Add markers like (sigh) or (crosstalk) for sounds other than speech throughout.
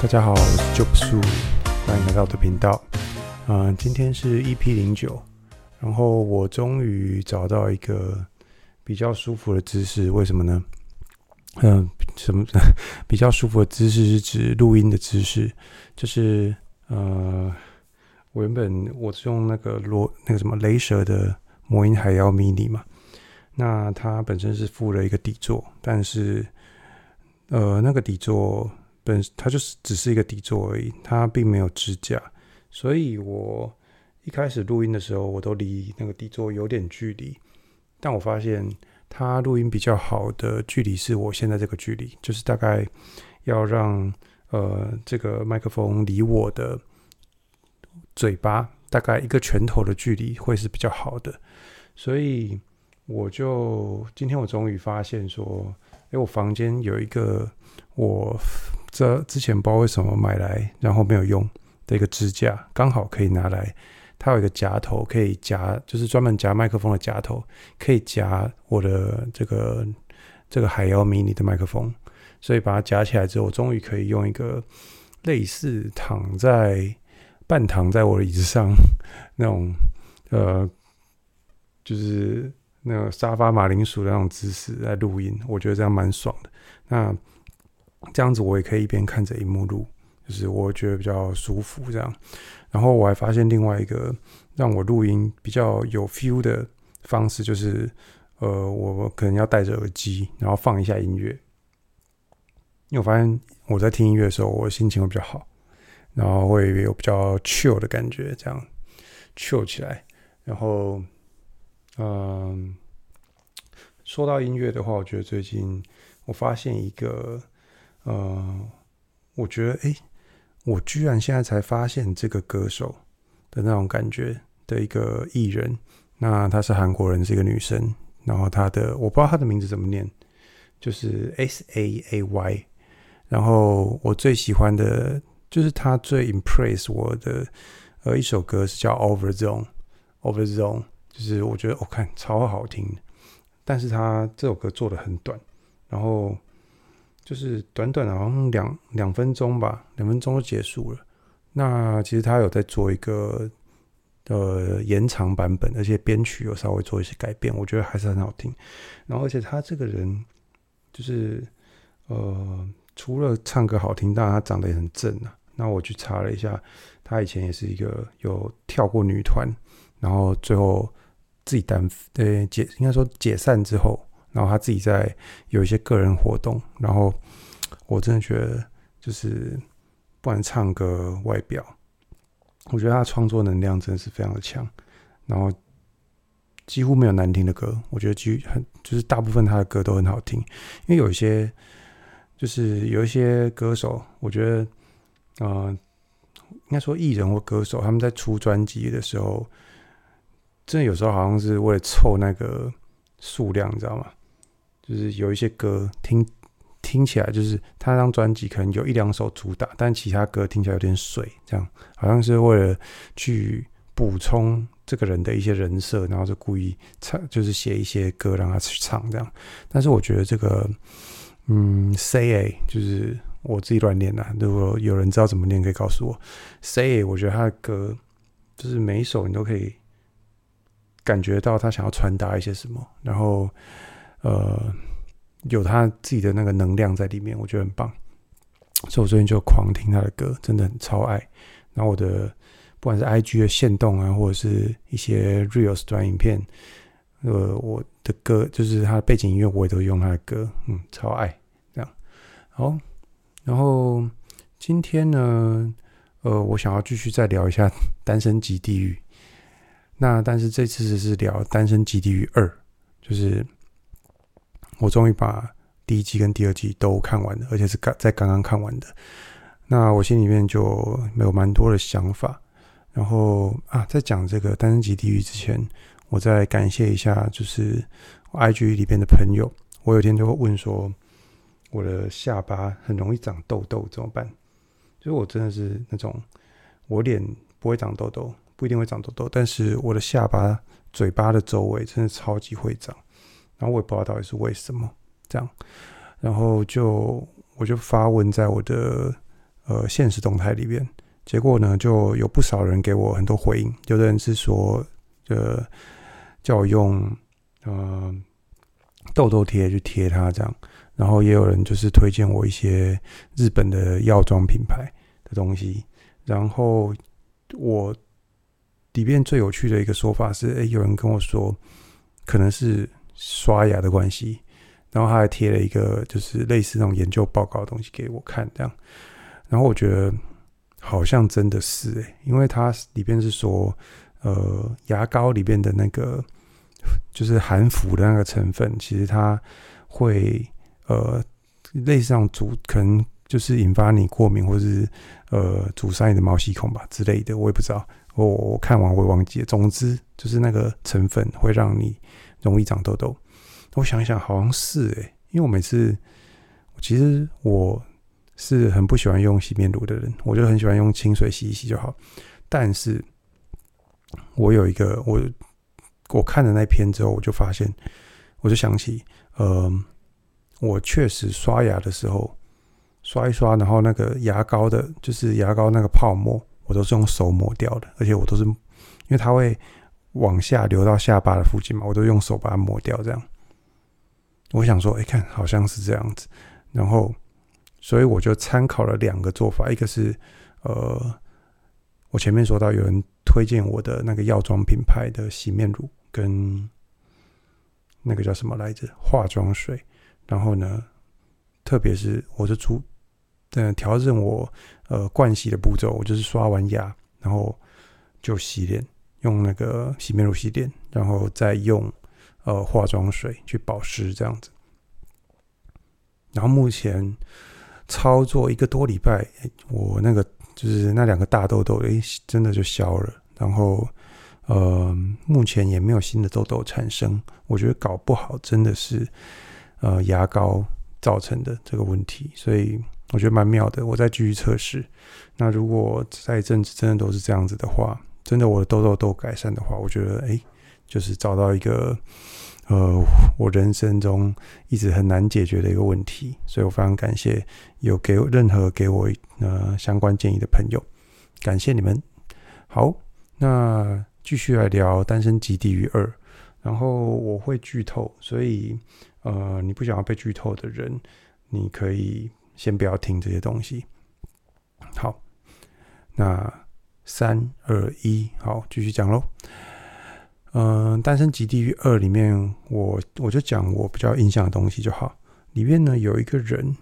大家好，我是 Job Su，欢迎来到我的频道。嗯、今天是 EP 零九，然后我终于找到一个比较舒服的姿势，为什么呢？嗯、什么 (laughs) 比较舒服的姿势是指录音的姿势，就是呃，我原本我是用那个罗那个什么雷蛇的魔音海妖 mini 嘛，那它本身是附了一个底座，但是呃，那个底座。它就是只是一个底座而已，它并没有支架，所以我一开始录音的时候，我都离那个底座有点距离。但我发现它录音比较好的距离是我现在这个距离，就是大概要让呃这个麦克风离我的嘴巴大概一个拳头的距离会是比较好的。所以我就今天我终于发现说，哎，我房间有一个我。这之前不知道为什么买来，然后没有用的一个支架，刚好可以拿来。它有一个夹头，可以夹，就是专门夹麦克风的夹头，可以夹我的这个这个海妖 mini 的麦克风。所以把它夹起来之后，我终于可以用一个类似躺在半躺在我的椅子上那种呃，就是那个沙发马铃薯的那种姿势来录音。我觉得这样蛮爽的。那。这样子我也可以一边看着荧幕录，就是我觉得比较舒服这样。然后我还发现另外一个让我录音比较有 feel 的方式，就是呃，我可能要戴着耳机，然后放一下音乐。因为我发现我在听音乐的时候，我心情会比较好，然后会有比较 chill 的感觉，这样 chill 起来。然后，嗯，说到音乐的话，我觉得最近我发现一个。呃，我觉得，哎，我居然现在才发现这个歌手的那种感觉的一个艺人。那她是韩国人，是一个女生。然后她的我不知道她的名字怎么念，就是 S A A Y。然后我最喜欢的就是她最 impress 我的呃一首歌是叫 Over Zone。Over Zone 就是我觉得我看超好听，但是她这首歌做得很短，然后。就是短短，好像两两分钟吧，两分钟就结束了。那其实他有在做一个呃延长版本，而且编曲有稍微做一些改变，我觉得还是很好听。然后，而且他这个人就是呃，除了唱歌好听，当然他长得也很正啊。那我去查了一下，他以前也是一个有跳过女团，然后最后自己单对解应该说解散之后。然后他自己在有一些个人活动，然后我真的觉得就是不管唱歌、外表，我觉得他创作能量真的是非常的强。然后几乎没有难听的歌，我觉得几很就是大部分他的歌都很好听。因为有一些就是有一些歌手，我觉得呃，应该说艺人或歌手他们在出专辑的时候，真的有时候好像是为了凑那个数量，你知道吗？就是有一些歌听听起来，就是他那张专辑可能有一两首主打，但其他歌听起来有点水，这样好像是为了去补充这个人的一些人设，然后就故意唱，就是写一些歌让他去唱这样。但是我觉得这个，嗯，Say 就是我自己乱念的，如果有人知道怎么念，可以告诉我。Say A，我觉得他的歌就是每一首你都可以感觉到他想要传达一些什么，然后。呃，有他自己的那个能量在里面，我觉得很棒。所以我最近就狂听他的歌，真的很超爱。然后我的不管是 IG 的限动啊，或者是一些 Reels 短影片，呃，我的歌就是他的背景音乐，我也都用他的歌，嗯，超爱这样。好，然后今天呢，呃，我想要继续再聊一下《单身即地狱》。那但是这次是聊《单身即地狱二》，就是。我终于把第一季跟第二季都看完了，而且是刚在刚刚看完的。那我心里面就没有蛮多的想法。然后啊，在讲这个《单身即地狱》之前，我再感谢一下，就是 IG 里边的朋友。我有天就会问说，我的下巴很容易长痘痘怎么办？就是我真的是那种，我脸不会长痘痘，不一定会长痘痘，但是我的下巴、嘴巴的周围真的超级会长。然后我也不知道到底是为什么这样，然后就我就发问在我的呃现实动态里边，结果呢就有不少人给我很多回应，有的人是说，呃，叫我用呃痘痘贴去贴它这样，然后也有人就是推荐我一些日本的药妆品牌的东西，然后我里面最有趣的一个说法是，诶，有人跟我说可能是刷牙的关系。然后他还贴了一个就是类似那种研究报告的东西给我看，这样，然后我觉得好像真的是诶，因为它里边是说，呃，牙膏里边的那个就是含氟的那个成分，其实它会呃类似那种阻，可能就是引发你过敏，或是呃阻塞你的毛细孔吧之类的，我也不知道，我我看完我也忘记了。总之就是那个成分会让你容易长痘痘。我想一想，好像是诶，因为我每次，其实我是很不喜欢用洗面乳的人，我就很喜欢用清水洗一洗就好。但是，我有一个我我看了那篇之后，我就发现，我就想起，呃，我确实刷牙的时候刷一刷，然后那个牙膏的，就是牙膏那个泡沫，我都是用手抹掉的，而且我都是因为它会往下流到下巴的附近嘛，我都用手把它抹掉，这样。我想说，哎，看好像是这样子，然后，所以我就参考了两个做法，一个是，呃，我前面说到有人推荐我的那个药妆品牌的洗面乳跟那个叫什么来着化妆水，然后呢，特别是我就出，嗯，调整我呃盥洗的步骤，我就是刷完牙，然后就洗脸，用那个洗面乳洗脸，然后再用。呃，化妆水去保湿这样子，然后目前操作一个多礼拜，我那个就是那两个大痘痘，哎，真的就消了。然后，呃，目前也没有新的痘痘产生。我觉得搞不好真的是呃牙膏造成的这个问题，所以我觉得蛮妙的。我再继续测试。那如果再一阵子真的都是这样子的话，真的我的痘痘都改善的话，我觉得哎。就是找到一个，呃，我人生中一直很难解决的一个问题，所以我非常感谢有给任何给我呃相关建议的朋友，感谢你们。好，那继续来聊《单身即地狱二》，然后我会剧透，所以呃，你不想要被剧透的人，你可以先不要听这些东西。好，那三二一，好，继续讲喽。嗯，《单身即地狱二》里面，我我就讲我比较印象的东西就好。里面呢有一个人，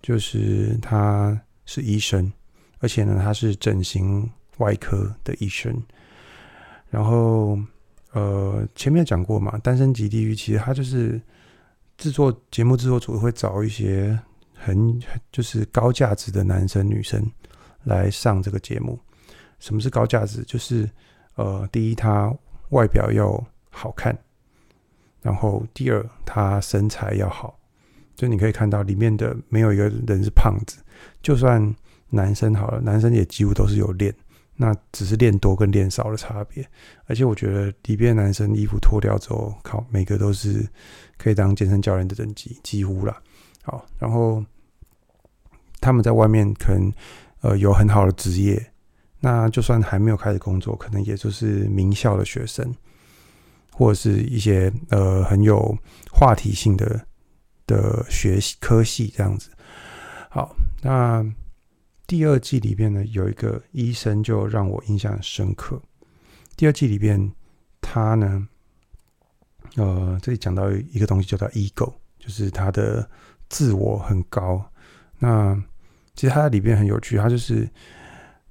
就是他是医生，而且呢他是整形外科的医生。然后呃前面讲过嘛，《单身即地狱》其实他就是制作节目制作组会找一些很就是高价值的男生女生来上这个节目。什么是高价值？就是呃第一他。外表要好看，然后第二，他身材要好，就你可以看到里面的没有一个人是胖子，就算男生好了，男生也几乎都是有练，那只是练多跟练少的差别。而且我觉得里边男生衣服脱掉之后，靠，每个都是可以当健身教练的等级，几乎啦。好，然后他们在外面可能呃有很好的职业。那就算还没有开始工作，可能也就是名校的学生，或者是一些呃很有话题性的的学习科系这样子。好，那第二季里边呢，有一个医生就让我印象很深刻。第二季里边，他呢，呃，这里讲到一个东西叫做 ego，就是他的自我很高。那其实他在里边很有趣，他就是。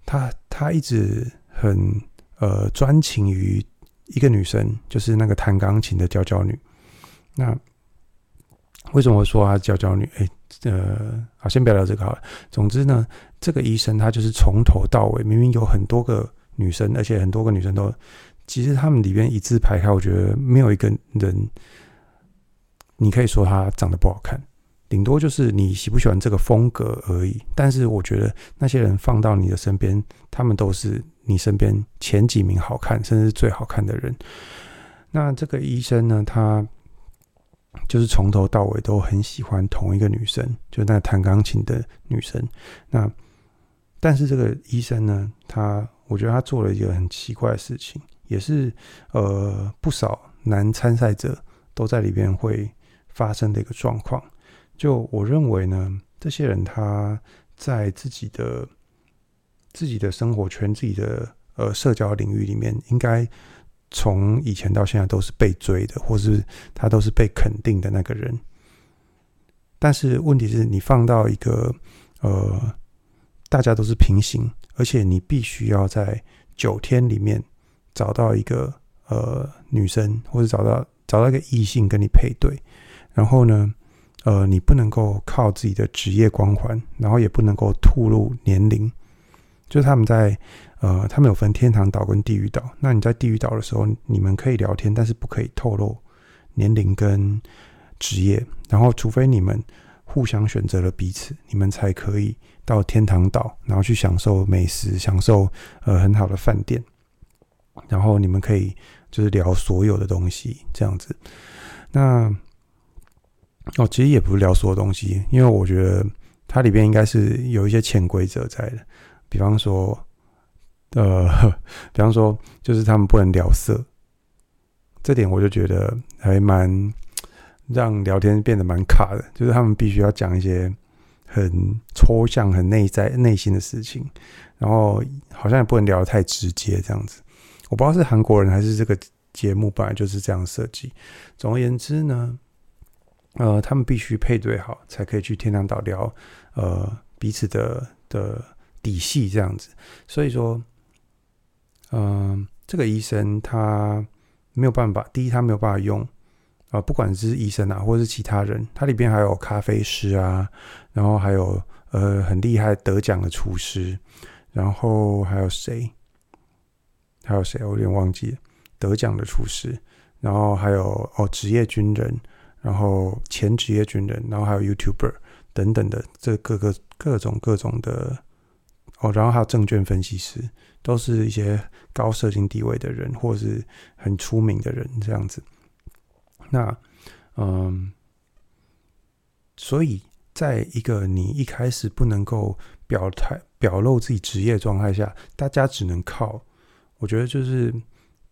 他他一直很呃专情于一个女生，就是那个弹钢琴的娇娇女。那为什么我说她娇娇女？哎，呃，好，先不要聊这个好了。总之呢，这个医生他就是从头到尾，明明有很多个女生，而且很多个女生都，其实他们里边一字排开，我觉得没有一个人，你可以说她长得不好看。顶多就是你喜不喜欢这个风格而已，但是我觉得那些人放到你的身边，他们都是你身边前几名好看，甚至最好看的人。那这个医生呢，他就是从头到尾都很喜欢同一个女生，就那弹钢琴的女生。那但是这个医生呢，他我觉得他做了一个很奇怪的事情，也是呃不少男参赛者都在里边会发生的一个状况。就我认为呢，这些人他在自己的自己的生活圈、自己的呃社交领域里面，应该从以前到现在都是被追的，或是他都是被肯定的那个人。但是问题是你放到一个呃，大家都是平行，而且你必须要在九天里面找到一个呃女生，或者找到找到一个异性跟你配对，然后呢，呃，你不能够靠自己的职业光环，然后也不能够吐露年龄。就是他们在呃，他们有分天堂岛跟地狱岛。那你在地狱岛的时候，你们可以聊天，但是不可以透露年龄跟职业。然后，除非你们互相选择了彼此，你们才可以到天堂岛，然后去享受美食，享受呃很好的饭店。然后你们可以就是聊所有的东西，这样子。那。哦，其实也不是聊所有东西，因为我觉得它里边应该是有一些潜规则在的，比方说，呃，(laughs) 比方说，就是他们不能聊色，这点我就觉得还蛮让聊天变得蛮卡的，就是他们必须要讲一些很抽象、很内在、内心的事情，然后好像也不能聊得太直接这样子。我不知道是韩国人还是这个节目本来就是这样设计。总而言之呢。呃，他们必须配对好，才可以去天堂岛聊，呃，彼此的的底细这样子。所以说，嗯、这个医生他没有办法，第一他没有办法用，啊、不管是医生啊，或是其他人，他里边还有咖啡师啊，然后还有呃很厉害得奖的厨师，然后还有谁？还有谁？我有点忘记了，得奖的厨师，然后还有哦职业军人。然后前职业军人，然后还有 YouTuber 等等的，这各个各种各种的哦，然后还有证券分析师，都是一些高社经地位的人，或是很出名的人这样子。那嗯，所以在一个你一开始不能够表态表露自己职业状态下，大家只能靠，我觉得就是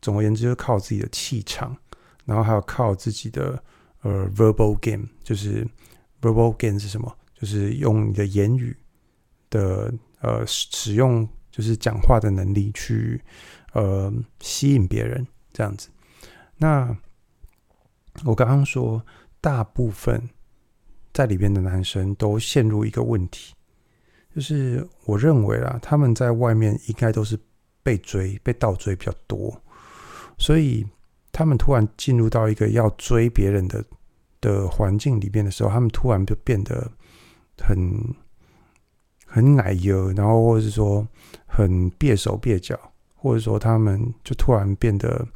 总而言之，就靠自己的气场，然后还有靠自己的。呃，verbal game 就是 verbal game 是什么？就是用你的言语的呃使用，就是讲话的能力去呃吸引别人这样子。那我刚刚说，大部分在里边的男生都陷入一个问题，就是我认为啊，他们在外面应该都是被追、被倒追比较多，所以。他们突然进入到一个要追别人的的环境里面的时候，他们突然就变得很很奶油，然后或者是说很蹩手蹩脚，或者说他们就突然变得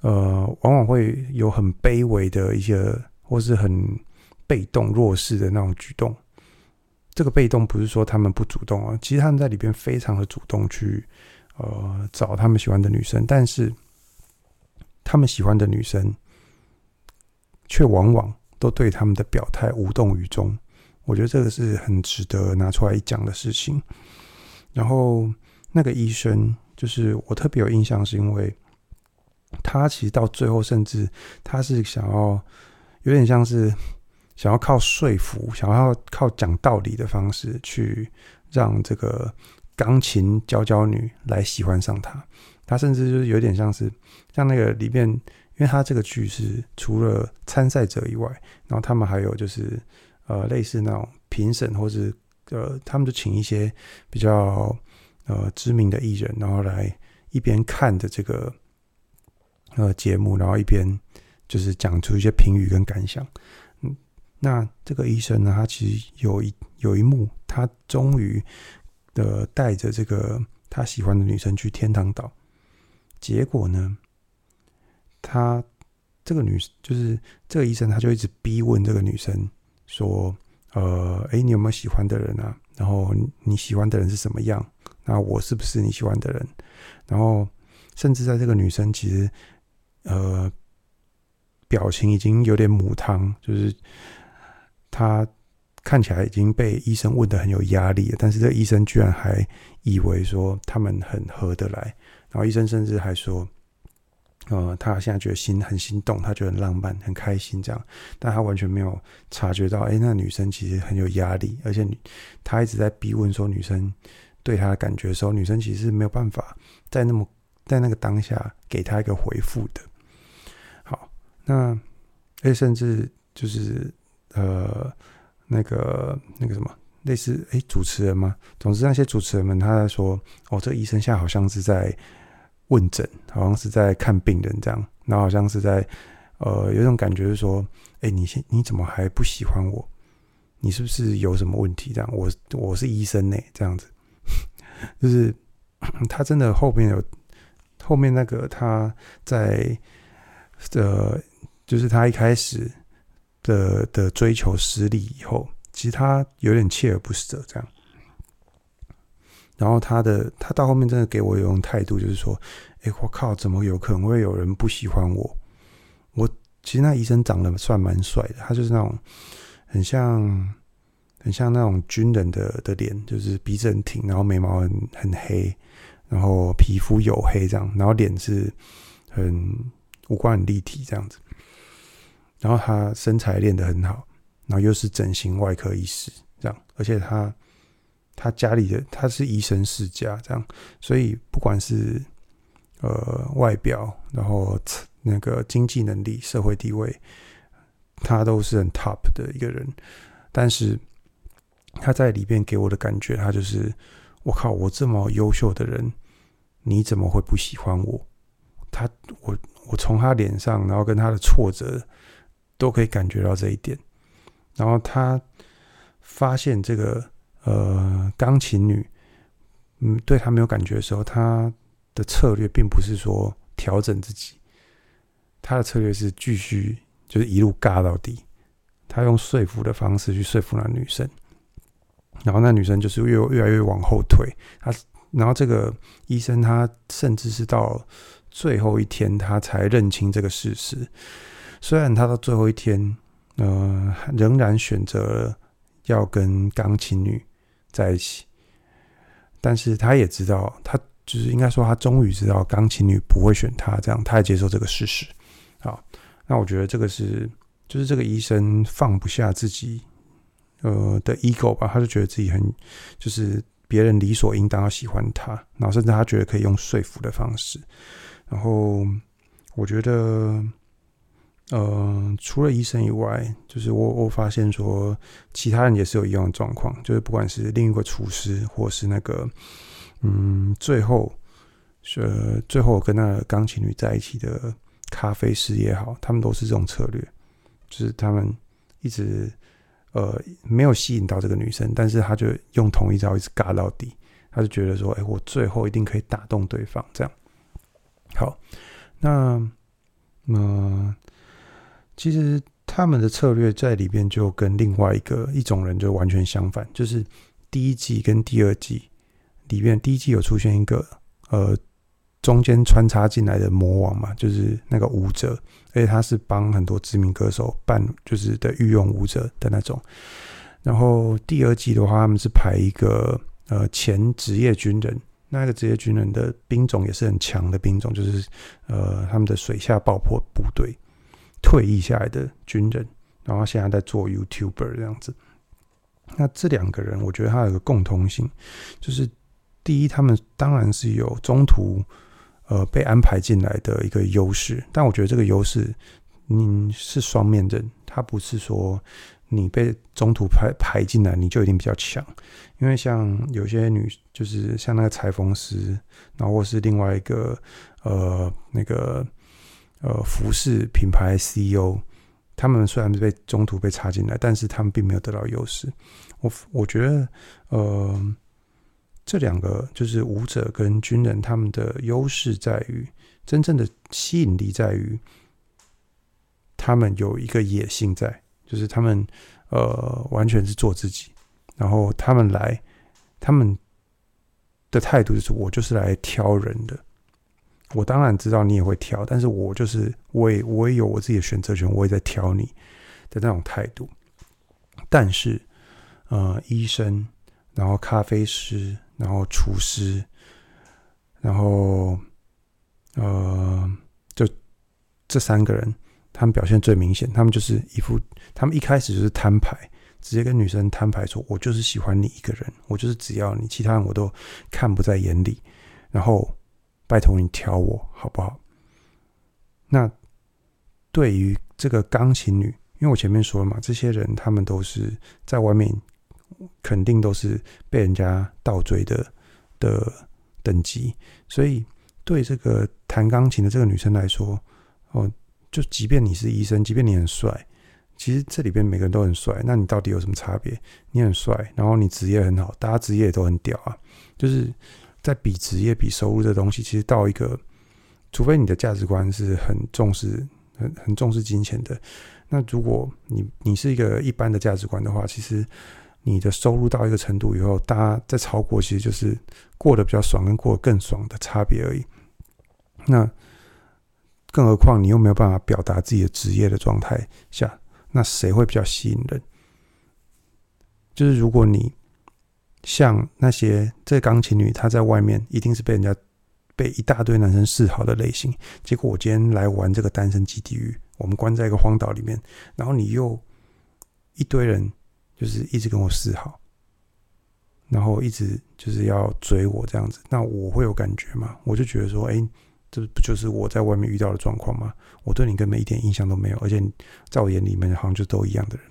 呃，往往会有很卑微的一些，或是很被动弱势的那种举动。这个被动不是说他们不主动啊，其实他们在里边非常的主动去呃找他们喜欢的女生，但是。他们喜欢的女生，却往往都对他们的表态无动于衷。我觉得这个是很值得拿出来一讲的事情。然后那个医生，就是我特别有印象，是因为他其实到最后，甚至他是想要有点像是想要靠说服，想要靠讲道理的方式，去让这个钢琴娇娇女来喜欢上他。他甚至就是有点像是像那个里面，因为他这个剧是除了参赛者以外，然后他们还有就是呃类似那种评审，或是呃他们就请一些比较呃知名的艺人，然后来一边看着这个呃节目，然后一边就是讲出一些评语跟感想。嗯，那这个医生呢，他其实有一有一幕，他终于的带着这个他喜欢的女生去天堂岛。结果呢，他这个女就是这个医生，他就一直逼问这个女生说：“呃，诶，你有没有喜欢的人啊？然后你喜欢的人是什么样？那我是不是你喜欢的人？然后甚至在这个女生其实呃表情已经有点母汤，就是她看起来已经被医生问的很有压力了，但是这个医生居然还以为说他们很合得来，然后医生甚至还说，呃，他现在觉得心很心动，他觉得很浪漫、很开心这样，但他完全没有察觉到，哎，那女生其实很有压力，而且他一直在逼问说女生对他的感觉的时候，女生其实是没有办法在那么在那个当下给他一个回复的。好，那哎，甚至就是呃。那个那个什么，类似诶主持人吗？总之那些主持人们他在说，哦，这医生现在好像是在问诊，好像是在看病人这样，然后好像是在呃有一种感觉是说，诶你现你怎么还不喜欢我？你是不是有什么问题？这样，我我是医生呢，这样子，(laughs) 就是 (coughs) 他真的后面有后面那个他在呃，就是他一开始。的的追求失利以后，其实他有点锲而不舍这样。然后他的他到后面真的给我一种态度，就是说：“哎，我靠，怎么有可能会有人不喜欢我？我其实那医生长得算蛮帅的，他就是那种很像很像那种军人的的脸，就是鼻子很挺，然后眉毛很很黑，然后皮肤黝黑这样，然后脸是很五官很立体这样子。”然后他身材练得很好，然后又是整形外科医师这样，而且他他家里的他是医生世家这样，所以不管是呃外表，然后那个经济能力、社会地位，他都是很 top 的一个人。但是他在里边给我的感觉，他就是我靠，我这么优秀的人，你怎么会不喜欢我？他我我从他脸上，然后跟他的挫折。都可以感觉到这一点，然后他发现这个呃钢琴女，嗯，对他没有感觉的时候，他的策略并不是说调整自己，他的策略是继续就是一路尬到底，他用说服的方式去说服那女生，然后那女生就是越越来越往后退，他然后这个医生他甚至是到最后一天他才认清这个事实。虽然他到最后一天，呃，仍然选择要跟钢琴女在一起，但是他也知道，他就是应该说，他终于知道钢琴女不会选他，这样他也接受这个事实。好，那我觉得这个是，就是这个医生放不下自己，呃的 ego 吧，他就觉得自己很，就是别人理所应当要喜欢他，然后甚至他觉得可以用说服的方式，然后我觉得。呃，除了医生以外，就是我我发现说，其他人也是有一样的状况，就是不管是另一个厨师，或是那个，嗯，最后，呃，最后跟那个钢琴女在一起的咖啡师也好，他们都是这种策略，就是他们一直呃没有吸引到这个女生，但是他就用同一招一直尬到底，他就觉得说，哎，我最后一定可以打动对方，这样。好，那，呃。其实他们的策略在里边就跟另外一个一种人就完全相反，就是第一季跟第二季里面，第一季有出现一个呃中间穿插进来的魔王嘛，就是那个舞者，而且他是帮很多知名歌手办就是的御用舞者的那种。然后第二季的话，他们是排一个呃前职业军人，那个职业军人的兵种也是很强的兵种，就是呃他们的水下爆破部队。退役下来的军人，然后现在在做 YouTuber 这样子。那这两个人，我觉得他有个共通性，就是第一，他们当然是有中途呃被安排进来的一个优势，但我觉得这个优势你是双面刃，他不是说你被中途排排进来你就一定比较强，因为像有些女，就是像那个裁缝师，然后是另外一个呃那个。呃，服饰品牌 CEO，他们虽然被中途被插进来，但是他们并没有得到优势。我我觉得，呃，这两个就是舞者跟军人，他们的优势在于真正的吸引力在于，他们有一个野性在，就是他们呃完全是做自己，然后他们来，他们的态度就是我就是来挑人的。我当然知道你也会挑，但是我就是我也我也有我自己的选择权，我也在挑你的那种态度。但是，呃医生，然后咖啡师，然后厨师，然后呃就这三个人，他们表现最明显，他们就是一副，他们一开始就是摊牌，直接跟女生摊牌说：“我就是喜欢你一个人，我就是只要你，其他人我都看不在眼里。”然后拜托你挑我好不好？那对于这个钢琴女，因为我前面说了嘛，这些人他们都是在外面，肯定都是被人家倒追的的等级，所以对这个弹钢琴的这个女生来说，哦，就即便你是医生，即便你很帅，其实这里边每个人都很帅，那你到底有什么差别？你很帅，然后你职业很好，大家职业也都很屌啊，就是在比职业、比收入这东西，其实到一个。除非你的价值观是很重视、很很重视金钱的，那如果你你是一个一般的价值观的话，其实你的收入到一个程度以后，大家在超过，其实就是过得比较爽跟过得更爽的差别而已。那更何况你又没有办法表达自己的职业的状态下，那谁会比较吸引人？就是如果你像那些这钢琴女，她在外面一定是被人家。被一大堆男生示好的类型，结果我今天来玩这个单身基地狱，我们关在一个荒岛里面，然后你又一堆人就是一直跟我示好，然后一直就是要追我这样子，那我会有感觉吗？我就觉得说，哎，这不就是我在外面遇到的状况吗？我对你根本一点印象都没有，而且在我眼里面好像就都一样的人，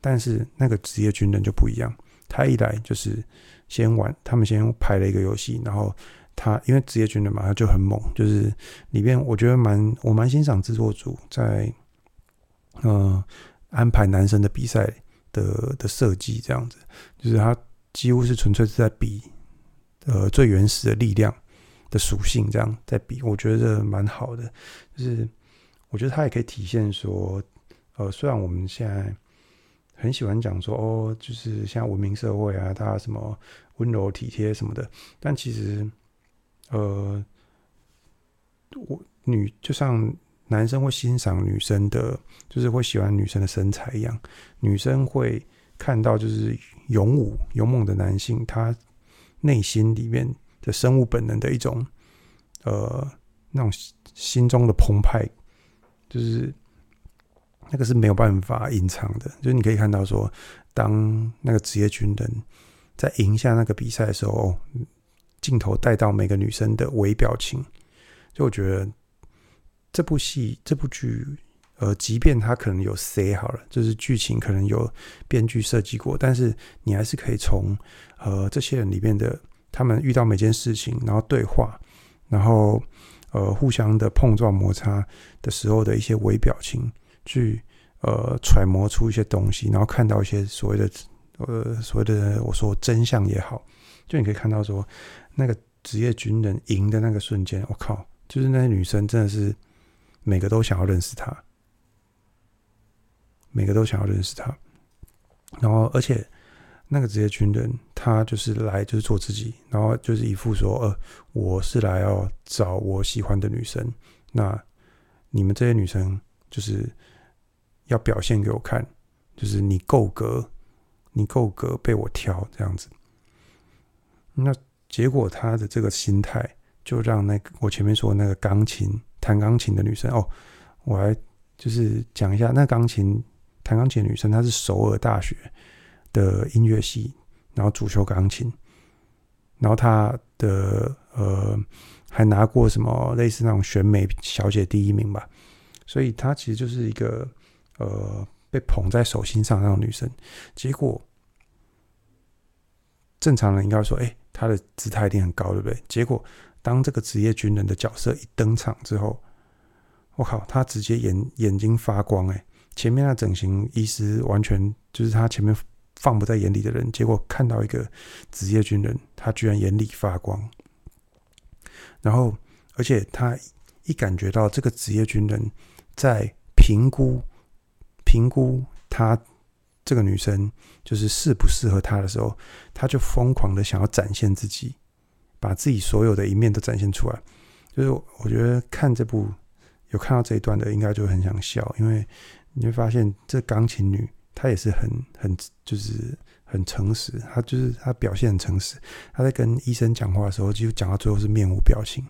但是那个职业军人就不一样，他一来就是先玩，他们先排了一个游戏，然后。他因为职业军人嘛，他就很猛，就是里面我觉得蛮我蛮欣赏制作组在呃安排男生的比赛的的设计这样子，就是他几乎是纯粹是在比呃最原始的力量的属性这样在比，我觉得蛮好的，就是我觉得他也可以体现说，呃虽然我们现在很喜欢讲说哦，就是像文明社会啊，他什么温柔体贴什么的，但其实。呃，我女就像男生会欣赏女生的，就是会喜欢女生的身材一样，女生会看到就是勇武勇猛的男性，他内心里面的生物本能的一种呃那种心中的澎湃，就是那个是没有办法隐藏的，就是你可以看到说，当那个职业军人在赢下那个比赛的时候。镜头带到每个女生的微表情，就我觉得这部戏这部剧，呃，即便它可能有塞好了，就是剧情可能有编剧设计过，但是你还是可以从呃这些人里面的他们遇到每件事情，然后对话，然后呃互相的碰撞摩擦的时候的一些微表情，去呃揣摩出一些东西，然后看到一些所谓的呃所谓的我说真相也好，就你可以看到说。那个职业军人赢的那个瞬间，我靠！就是那些女生真的是每个都想要认识他，每个都想要认识他。然后，而且那个职业军人他就是来就是做自己，然后就是一副说：“呃，我是来要找我喜欢的女生。那你们这些女生就是要表现给我看，就是你够格，你够格被我挑这样子。”那。结果他的这个心态，就让那个我前面说那个钢琴弹钢琴的女生哦，我还就是讲一下，那钢琴弹钢琴的女生，她是首尔大学的音乐系，然后主修钢琴，然后她的呃还拿过什么类似那种选美小姐第一名吧，所以她其实就是一个呃被捧在手心上那种女生。结果正常人应该说，哎。他的姿态一定很高，对不对？结果当这个职业军人的角色一登场之后，我靠，他直接眼眼睛发光哎！前面那整形医师完全就是他前面放不在眼里的人，结果看到一个职业军人，他居然眼里发光。然后，而且他一感觉到这个职业军人在评估评估他。这个女生就是适不适合他的时候，他就疯狂的想要展现自己，把自己所有的一面都展现出来。就是我觉得看这部有看到这一段的，应该就很想笑，因为你会发现这钢琴女她也是很很就是很诚实，她就是她表现很诚实。她在跟医生讲话的时候，几乎讲到最后是面无表情，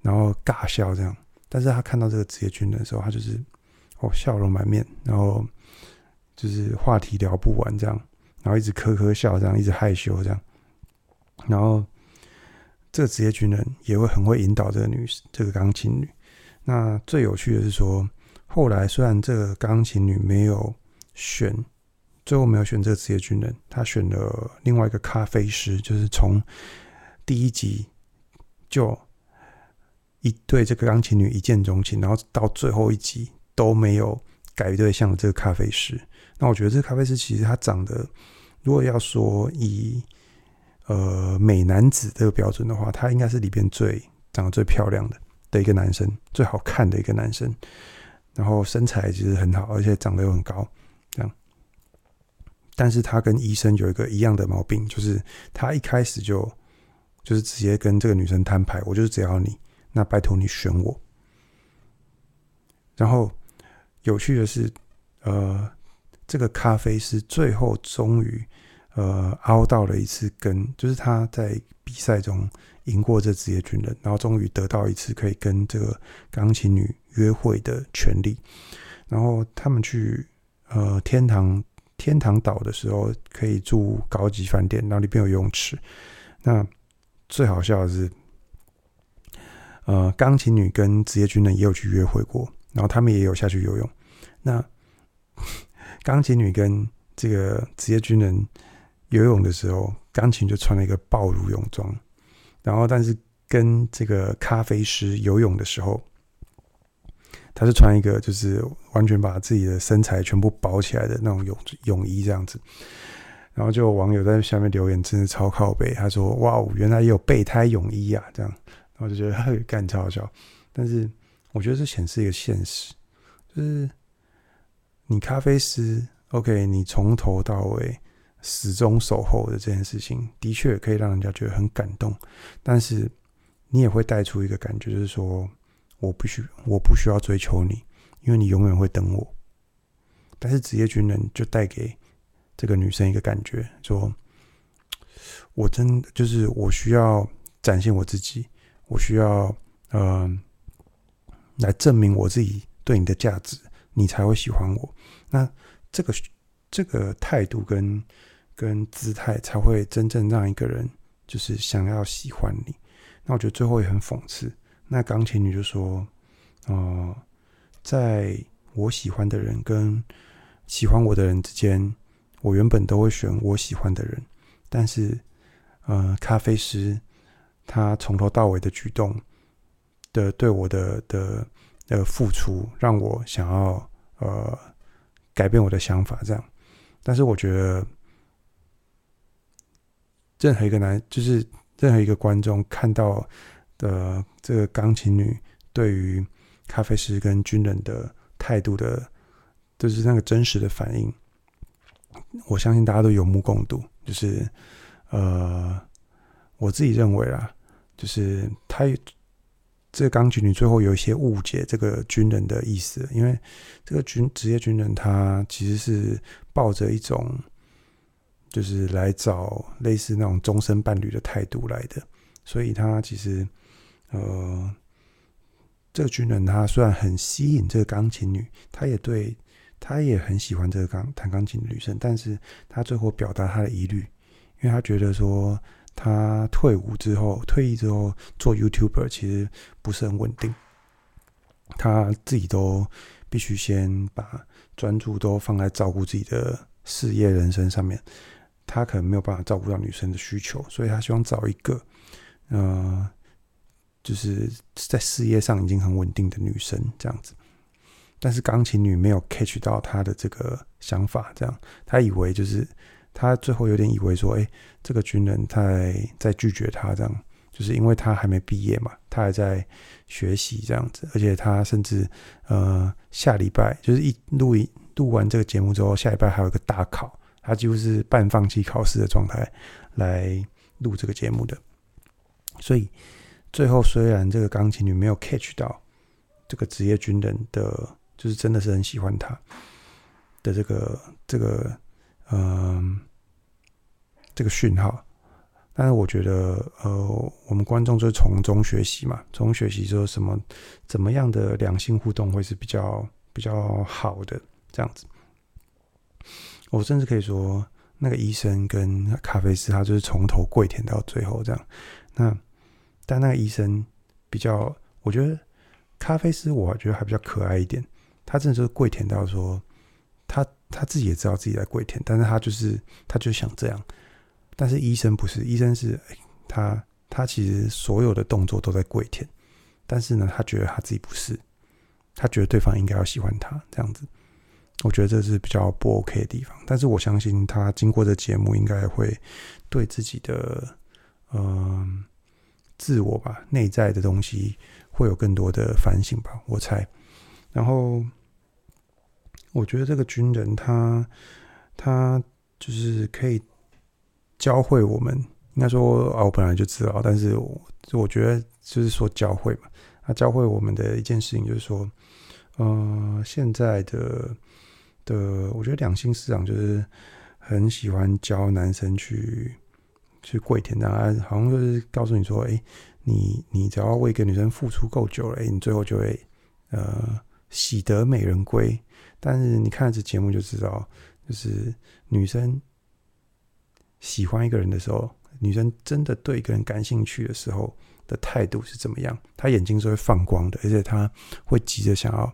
然后尬笑这样。但是他看到这个职业军人的时候，他就是哦笑容满面，然后就是话题聊不完这样，然后一直呵呵笑这样，一直害羞这样。然后这个职业军人也会很会引导这个女这个钢琴女。那最有趣的是说，后来虽然这个钢琴女没有选，最后没有选这个职业军人，她选了另外一个咖啡师，就是从第一集就一对这个钢琴女一见钟情，然后到最后一集都没有改对象的这个咖啡师。那我觉得这个咖啡师其实他长得，如果要说以呃美男子这个标准的话，他应该是里边最长得最漂亮的。的一个男生，最好看的一个男生，然后身材其实很好，而且长得又很高，这样。但是他跟医生有一个一样的毛病，就是他一开始就就是直接跟这个女生摊牌，我就是只要你，那拜托你选我。然后有趣的是，呃，这个咖啡师最后终于呃凹到了一次跟，就是他在比赛中。赢过这职业军人，然后终于得到一次可以跟这个钢琴女约会的权利。然后他们去呃天堂天堂岛的时候，可以住高级饭店，然后里边有游泳池。那最好笑的是，呃，钢琴女跟职业军人也有去约会过，然后他们也有下去游泳。那 (laughs) 钢琴女跟这个职业军人游泳的时候，钢琴就穿了一个暴露泳装。然后，但是跟这个咖啡师游泳的时候，他是穿一个就是完全把自己的身材全部包起来的那种泳泳衣这样子。然后就有网友在下面留言，真的超靠背。他说：“哇哦，原来也有备胎泳衣啊！”这样，然后就觉得他 (laughs) 干超好笑。但是我觉得这显示一个现实，就是你咖啡师，OK，你从头到尾。始终守候的这件事情，的确可以让人家觉得很感动，但是你也会带出一个感觉，就是说，我不需我不需要追求你，因为你永远会等我。但是职业军人就带给这个女生一个感觉，说，我真就是我需要展现我自己，我需要嗯、来证明我自己对你的价值，你才会喜欢我。那这个这个态度跟跟姿态才会真正让一个人就是想要喜欢你。那我觉得最后也很讽刺。那钢琴女就说：“呃，在我喜欢的人跟喜欢我的人之间，我原本都会选我喜欢的人。但是，呃，咖啡师他从头到尾的举动的对我的的的付出，让我想要呃改变我的想法。这样，但是我觉得。”任何一个男，就是任何一个观众看到的这个钢琴女对于咖啡师跟军人的态度的，就是那个真实的反应，我相信大家都有目共睹。就是呃，我自己认为啦，就是他这个钢琴女最后有一些误解这个军人的意思，因为这个军职业军人他其实是抱着一种。就是来找类似那种终身伴侣的态度来的，所以他其实，呃，这个军人他虽然很吸引这个钢琴女，他也对，他也很喜欢这个钢弹钢琴的女生，但是他最后表达他的疑虑，因为他觉得说他退伍之后，退役之后做 YouTuber 其实不是很稳定，他自己都必须先把专注都放在照顾自己的事业人生上面。他可能没有办法照顾到女生的需求，所以他希望找一个，呃，就是在事业上已经很稳定的女生这样子。但是钢琴女没有 catch 到他的这个想法，这样他以为就是他最后有点以为说，哎，这个军人在在拒绝他，这样就是因为他还没毕业嘛，他还在学习这样子，而且他甚至呃下礼拜就是一录一录完这个节目之后，下礼拜还有一个大考。他几乎是半放弃考试的状态来录这个节目的，所以最后虽然这个钢琴女没有 catch 到这个职业军人的，就是真的是很喜欢他的这个这个嗯、这个讯号。但是我觉得，呃，我们观众就是从中学习嘛，从中学习说什么怎么样的良性互动会是比较比较好的这样子。我甚至可以说，那个医生跟咖啡师，他就是从头跪舔到最后这样。那但那个医生比较，我觉得咖啡师我觉得还比较可爱一点，他真的就是跪舔到说，他他自己也知道自己在跪舔，但是他就是他就想这样。但是医生不是，医生是，他他其实所有的动作都在跪舔，但是呢，他觉得他自己不是，他觉得对方应该要喜欢他这样子，我觉得这是比较不 OK 的地方。但是我相信他经过这节目，应该会对自己的嗯、自我吧，内在的东西会有更多的反省吧，我猜。然后我觉得这个军人他他就是可以。教会我们，应该说啊，我本来就知道，但是我我觉得就是说教会嘛，他教会我们的一件事情就是说，呃，现在的的，我觉得两性市场就是很喜欢教男生去去跪舔，然后好像就是告诉你说，哎，你你只要为一个女生付出够久了，哎，你最后就会呃喜得美人归。但是你看这节目就知道，就是女生。喜欢一个人的时候，女生真的对一个人感兴趣的时候的态度是怎么样？她眼睛是会放光的，而且她会急着想要，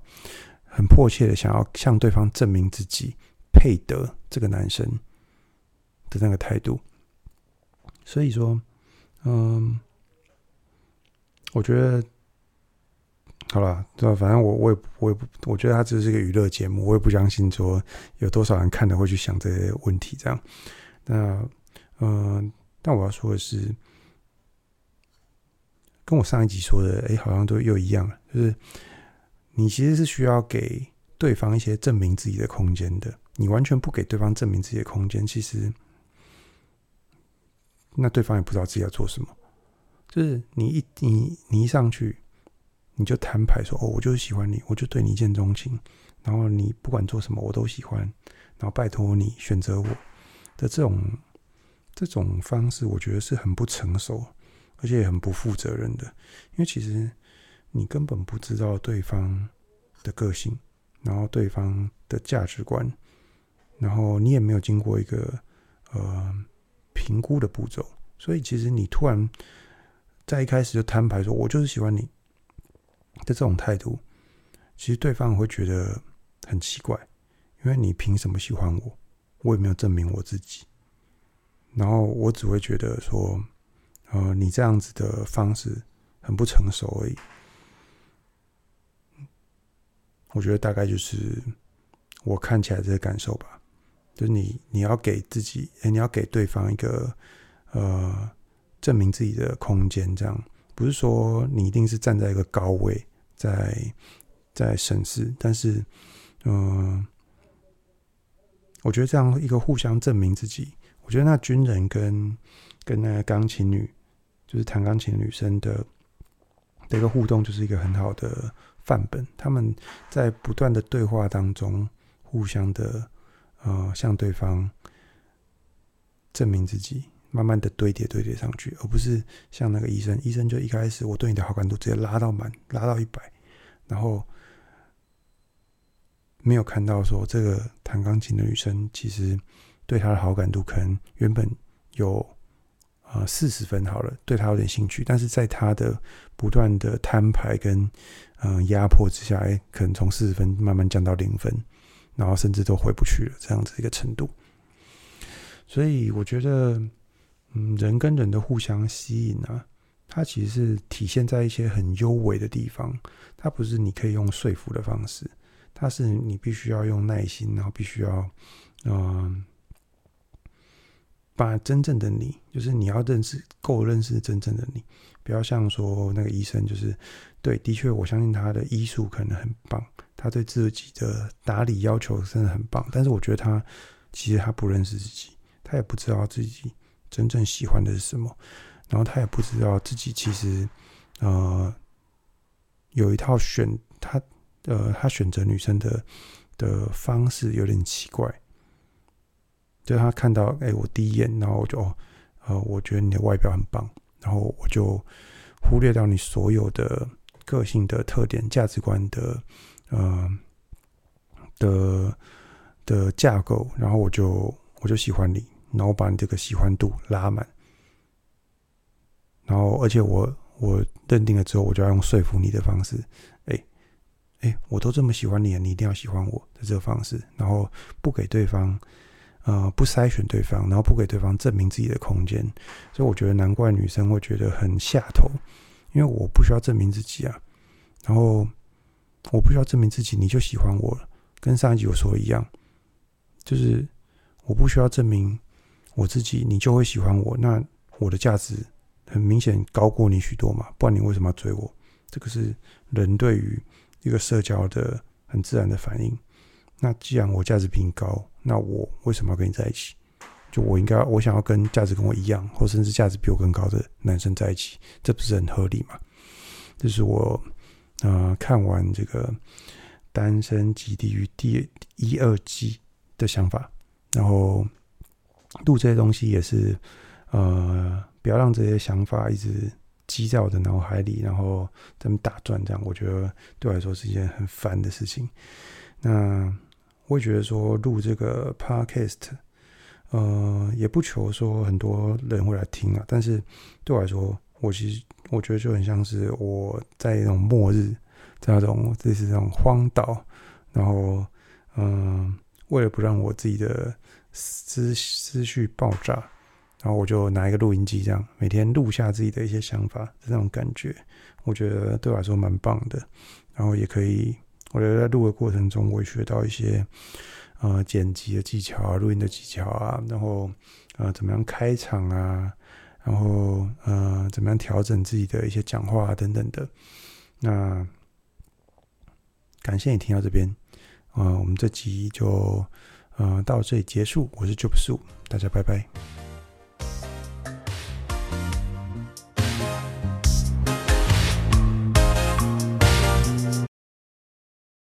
很迫切的想要向对方证明自己配得这个男生的那个态度。所以说，嗯，我觉得好了，对？反正我我也我也不，我觉得它只是一个娱乐节目，我也不相信说有多少人看了会去想这些问题，这样。那，嗯、呃，但我要说的是，跟我上一集说的，哎、好像都又一样了。就是你其实是需要给对方一些证明自己的空间的。你完全不给对方证明自己的空间，其实那对方也不知道自己要做什么。就是你一你你一上去，你就摊牌说：“哦，我就是喜欢你，我就对你一见钟情。”然后你不管做什么，我都喜欢。然后拜托你选择我。的这种这种方式，我觉得是很不成熟，而且也很不负责任的。因为其实你根本不知道对方的个性，然后对方的价值观，然后你也没有经过一个呃评估的步骤，所以其实你突然在一开始就摊牌说“我就是喜欢你”的这种态度，其实对方会觉得很奇怪，因为你凭什么喜欢我？我也没有证明我自己，然后我只会觉得说，呃，你这样子的方式很不成熟而已。我觉得大概就是我看起来这个感受吧，就是你你要给自己，哎，你要给对方一个呃证明自己的空间，这样不是说你一定是站在一个高位在在审视，但是嗯。我觉得这样一个互相证明自己，我觉得那军人跟跟那个钢琴女，就是弹钢琴女生的的一个互动，就是一个很好的范本。他们在不断的对话当中，互相的呃向对方证明自己，慢慢的堆叠堆叠上去，而不是像那个医生，医生就一开始我对你的好感度直接拉到满，拉到一百，然后。没有看到说这个弹钢琴的女生其实对他的好感度可能原本有啊四十分好了，对他有点兴趣，但是在他的不断的摊牌跟嗯、压迫之下，哎，可能从四十分慢慢降到零分，然后甚至都回不去了这样子一个程度。所以我觉得，嗯，人跟人的互相吸引啊，它其实是体现在一些很幽微的地方，它不是你可以用说服的方式。它是你必须要用耐心，然后必须要，嗯、把真正的你，就是你要认识够认识真正的你，不要像说那个医生，就是对，的确，我相信他的医术可能很棒，他对自己的打理要求真的很棒，但是我觉得他其实他不认识自己，他也不知道自己真正喜欢的是什么，然后他也不知道自己其实，呃，有一套选他。呃，他选择女生的的方式有点奇怪。就他看到，哎、我第一眼，然后我就，哦，呃，我觉得你的外表很棒，然后我就忽略掉你所有的个性的特点、价值观的，呃，的的架构，然后我就我就喜欢你，然后我把你这个喜欢度拉满，然后而且我我认定了之后，我就要用说服你的方式，哎、哎、我都这么喜欢你，你一定要喜欢我的这个方式，然后不给对方。呃，不筛选对方，然后不给对方证明自己的空间，所以我觉得难怪女生会觉得很下头，因为我不需要证明自己啊，然后我不需要证明自己，你就喜欢我了，跟上一集我说的一样，就是我不需要证明我自己，你就会喜欢我，那我的价值很明显高过你许多嘛，不然你为什么要追我？这个是人对于一个社交的很自然的反应。那既然我价值比你高，那我为什么要跟你在一起？就我应该，我想要跟价值跟我一样，或甚至价值比我更高的男生在一起，这不是很合理吗？这是我呃看完这个《单身即地狱》第一二季的想法。然后录这些东西也是呃，不要让这些想法一直积在我的脑海里，然后在那打转，这样我觉得对我来说是一件很烦的事情。那。我也觉得说录这个 podcast，呃，也不求说很多人会来听啊。但是对我来说，我其实我觉得就很像是我在那种末日，在那种类似这种荒岛，然后嗯、为了不让我自己的思思绪爆炸，然后我就拿一个录音机，这样每天录下自己的一些想法，这种感觉，我觉得对我来说蛮棒的。然后也可以。我觉得在录的过程中，我会学到一些呃剪辑的技巧啊、录音的技巧啊，然后呃怎么样开场啊，然后呃怎么样调整自己的一些讲话啊等等的。那感谢你听到这边，呃，我们这集就呃到这里结束。我是 Job Su，大家拜拜。